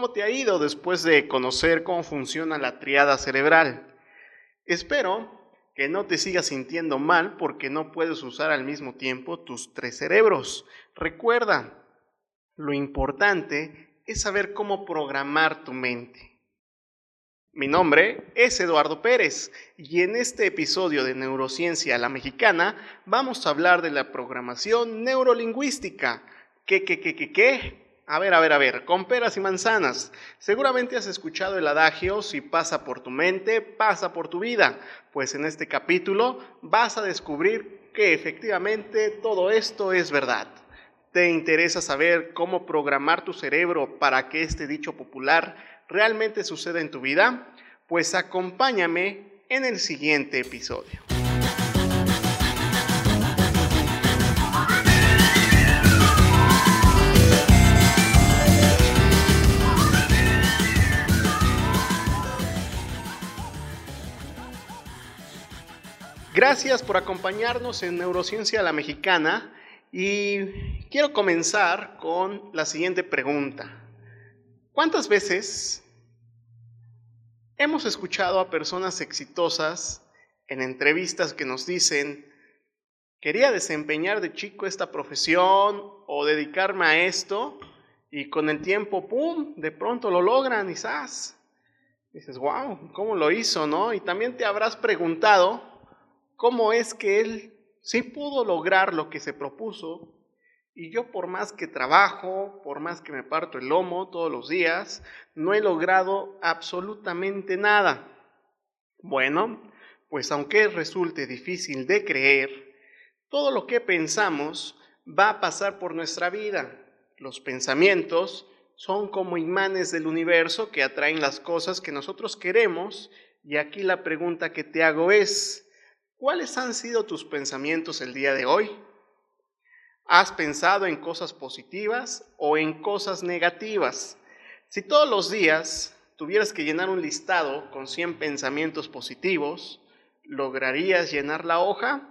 ¿Cómo te ha ido después de conocer cómo funciona la triada cerebral? Espero que no te sigas sintiendo mal porque no puedes usar al mismo tiempo tus tres cerebros. Recuerda, lo importante es saber cómo programar tu mente. Mi nombre es Eduardo Pérez y en este episodio de Neurociencia a la Mexicana vamos a hablar de la programación neurolingüística. ¿Qué, qué, qué, qué, qué? A ver, a ver, a ver, con peras y manzanas. Seguramente has escuchado el adagio, si pasa por tu mente, pasa por tu vida. Pues en este capítulo vas a descubrir que efectivamente todo esto es verdad. ¿Te interesa saber cómo programar tu cerebro para que este dicho popular realmente suceda en tu vida? Pues acompáñame en el siguiente episodio. Gracias por acompañarnos en Neurociencia a la Mexicana y quiero comenzar con la siguiente pregunta. ¿Cuántas veces hemos escuchado a personas exitosas en entrevistas que nos dicen, quería desempeñar de chico esta profesión o dedicarme a esto y con el tiempo, ¡pum!, de pronto lo logran y. Dices, wow, ¿cómo lo hizo, no? Y también te habrás preguntado cómo es que él sí pudo lograr lo que se propuso y yo por más que trabajo, por más que me parto el lomo todos los días, no he logrado absolutamente nada. Bueno, pues aunque resulte difícil de creer, todo lo que pensamos va a pasar por nuestra vida. Los pensamientos son como imanes del universo que atraen las cosas que nosotros queremos y aquí la pregunta que te hago es, ¿cuáles han sido tus pensamientos el día de hoy? ¿Has pensado en cosas positivas o en cosas negativas? Si todos los días tuvieras que llenar un listado con 100 pensamientos positivos, ¿lograrías llenar la hoja?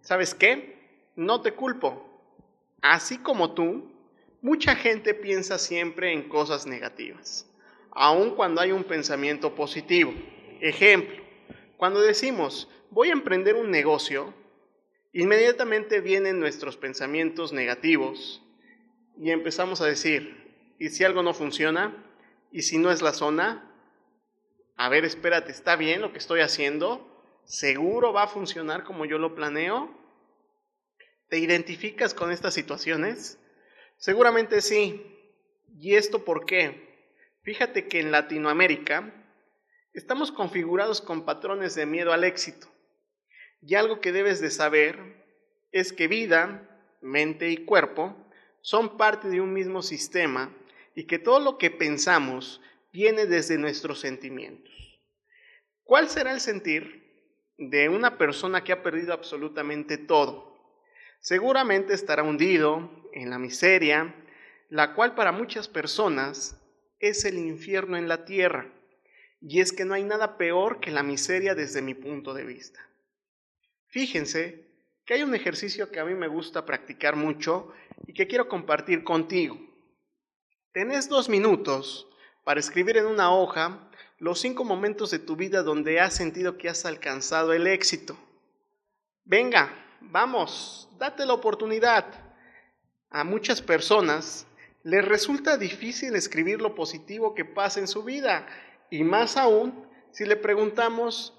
¿Sabes qué? No te culpo. Así como tú, mucha gente piensa siempre en cosas negativas, aun cuando hay un pensamiento positivo. Ejemplo, cuando decimos, voy a emprender un negocio, Inmediatamente vienen nuestros pensamientos negativos y empezamos a decir, ¿y si algo no funciona? ¿Y si no es la zona? A ver, espérate, ¿está bien lo que estoy haciendo? ¿Seguro va a funcionar como yo lo planeo? ¿Te identificas con estas situaciones? Seguramente sí. ¿Y esto por qué? Fíjate que en Latinoamérica estamos configurados con patrones de miedo al éxito. Y algo que debes de saber es que vida, mente y cuerpo son parte de un mismo sistema y que todo lo que pensamos viene desde nuestros sentimientos. ¿Cuál será el sentir de una persona que ha perdido absolutamente todo? Seguramente estará hundido en la miseria, la cual para muchas personas es el infierno en la tierra. Y es que no hay nada peor que la miseria desde mi punto de vista. Fíjense que hay un ejercicio que a mí me gusta practicar mucho y que quiero compartir contigo. Tenés dos minutos para escribir en una hoja los cinco momentos de tu vida donde has sentido que has alcanzado el éxito. Venga, vamos, date la oportunidad. A muchas personas les resulta difícil escribir lo positivo que pasa en su vida y más aún si le preguntamos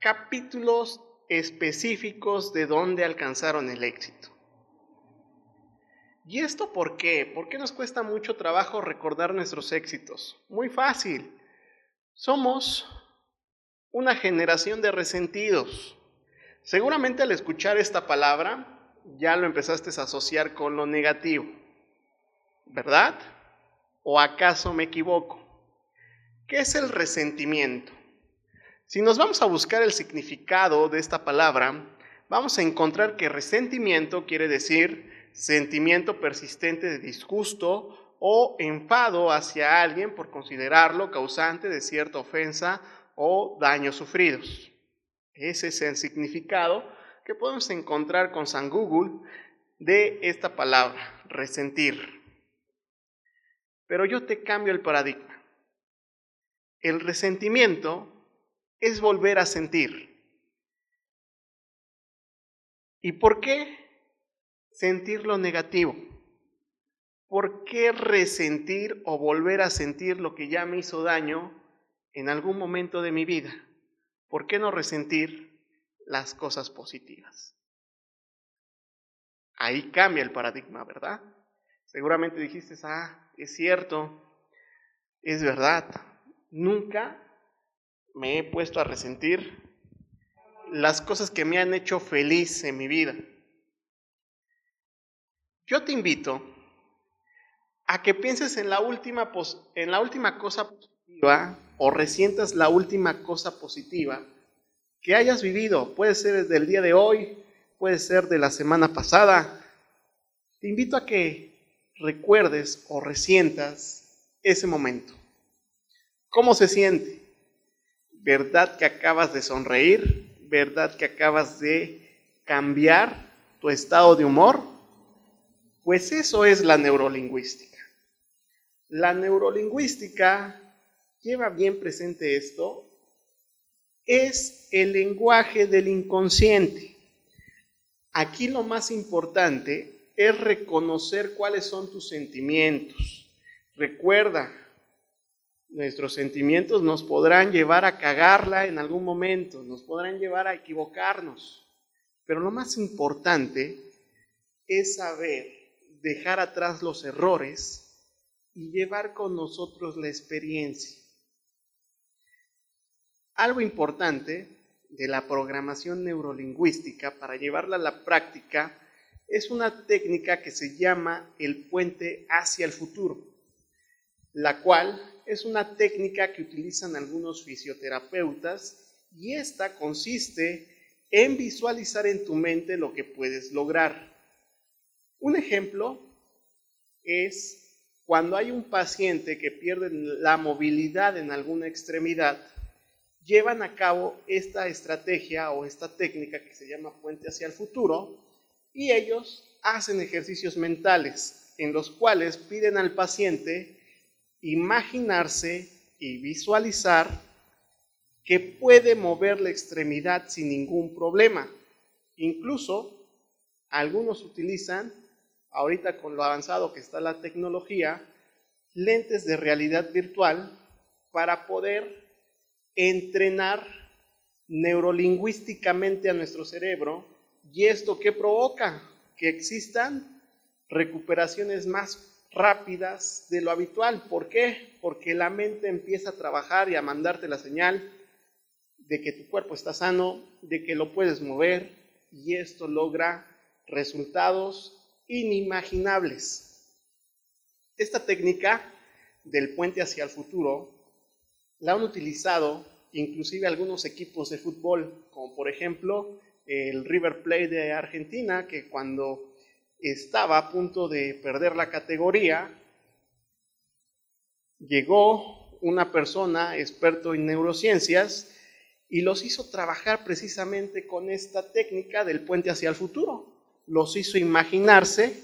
capítulos específicos de dónde alcanzaron el éxito. ¿Y esto por qué? ¿Por qué nos cuesta mucho trabajo recordar nuestros éxitos? Muy fácil. Somos una generación de resentidos. Seguramente al escuchar esta palabra ya lo empezaste a asociar con lo negativo. ¿Verdad? ¿O acaso me equivoco? ¿Qué es el resentimiento? Si nos vamos a buscar el significado de esta palabra, vamos a encontrar que resentimiento quiere decir sentimiento persistente de disgusto o enfado hacia alguien por considerarlo causante de cierta ofensa o daños sufridos. Ese es el significado que podemos encontrar con San Google de esta palabra, resentir. Pero yo te cambio el paradigma. El resentimiento es volver a sentir. ¿Y por qué sentir lo negativo? ¿Por qué resentir o volver a sentir lo que ya me hizo daño en algún momento de mi vida? ¿Por qué no resentir las cosas positivas? Ahí cambia el paradigma, ¿verdad? Seguramente dijiste, ah, es cierto, es verdad. Nunca me he puesto a resentir las cosas que me han hecho feliz en mi vida. Yo te invito a que pienses en la última, en la última cosa positiva o resientas la última cosa positiva que hayas vivido. Puede ser del día de hoy, puede ser de la semana pasada. Te invito a que recuerdes o resientas ese momento. ¿Cómo se siente? ¿Verdad que acabas de sonreír? ¿Verdad que acabas de cambiar tu estado de humor? Pues eso es la neurolingüística. La neurolingüística lleva bien presente esto. Es el lenguaje del inconsciente. Aquí lo más importante es reconocer cuáles son tus sentimientos. Recuerda, Nuestros sentimientos nos podrán llevar a cagarla en algún momento, nos podrán llevar a equivocarnos. Pero lo más importante es saber dejar atrás los errores y llevar con nosotros la experiencia. Algo importante de la programación neurolingüística para llevarla a la práctica es una técnica que se llama el puente hacia el futuro, la cual es una técnica que utilizan algunos fisioterapeutas y esta consiste en visualizar en tu mente lo que puedes lograr. Un ejemplo es cuando hay un paciente que pierde la movilidad en alguna extremidad, llevan a cabo esta estrategia o esta técnica que se llama puente hacia el futuro y ellos hacen ejercicios mentales en los cuales piden al paciente imaginarse y visualizar que puede mover la extremidad sin ningún problema. Incluso algunos utilizan, ahorita con lo avanzado que está la tecnología, lentes de realidad virtual para poder entrenar neurolingüísticamente a nuestro cerebro y esto que provoca que existan recuperaciones más rápidas de lo habitual. ¿Por qué? Porque la mente empieza a trabajar y a mandarte la señal de que tu cuerpo está sano, de que lo puedes mover y esto logra resultados inimaginables. Esta técnica del puente hacia el futuro la han utilizado inclusive algunos equipos de fútbol, como por ejemplo el River Plate de Argentina, que cuando estaba a punto de perder la categoría, llegó una persona experto en neurociencias y los hizo trabajar precisamente con esta técnica del puente hacia el futuro. Los hizo imaginarse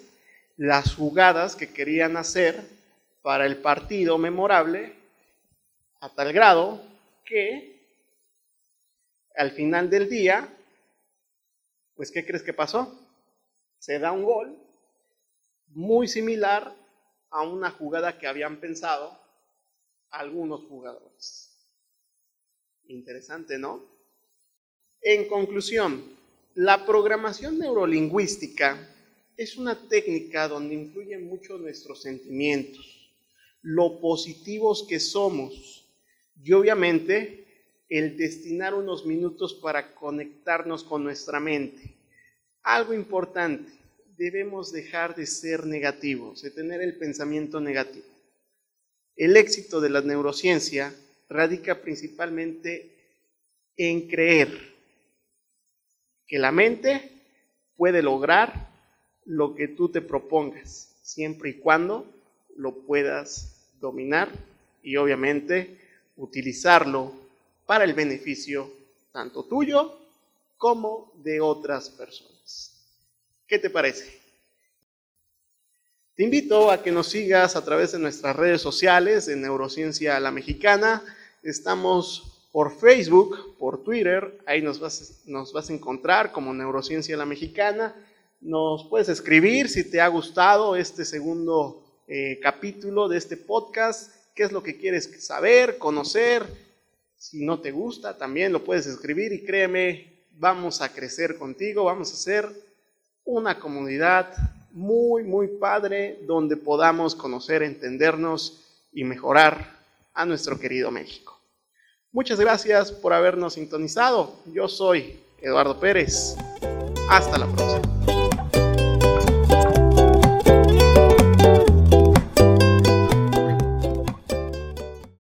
las jugadas que querían hacer para el partido memorable a tal grado que al final del día, pues ¿qué crees que pasó? Se da un gol muy similar a una jugada que habían pensado algunos jugadores. Interesante, ¿no? En conclusión, la programación neurolingüística es una técnica donde influyen mucho nuestros sentimientos, lo positivos que somos y obviamente el destinar unos minutos para conectarnos con nuestra mente. Algo importante, debemos dejar de ser negativos, de tener el pensamiento negativo. El éxito de la neurociencia radica principalmente en creer que la mente puede lograr lo que tú te propongas, siempre y cuando lo puedas dominar y obviamente utilizarlo para el beneficio tanto tuyo como de otras personas. ¿Qué te parece? Te invito a que nos sigas a través de nuestras redes sociales de Neurociencia La Mexicana. Estamos por Facebook, por Twitter, ahí nos vas, nos vas a encontrar como Neurociencia La Mexicana. Nos puedes escribir si te ha gustado este segundo eh, capítulo de este podcast, qué es lo que quieres saber, conocer. Si no te gusta, también lo puedes escribir y créeme, vamos a crecer contigo, vamos a ser una comunidad muy, muy padre donde podamos conocer, entendernos y mejorar a nuestro querido México. Muchas gracias por habernos sintonizado. Yo soy Eduardo Pérez. Hasta la próxima.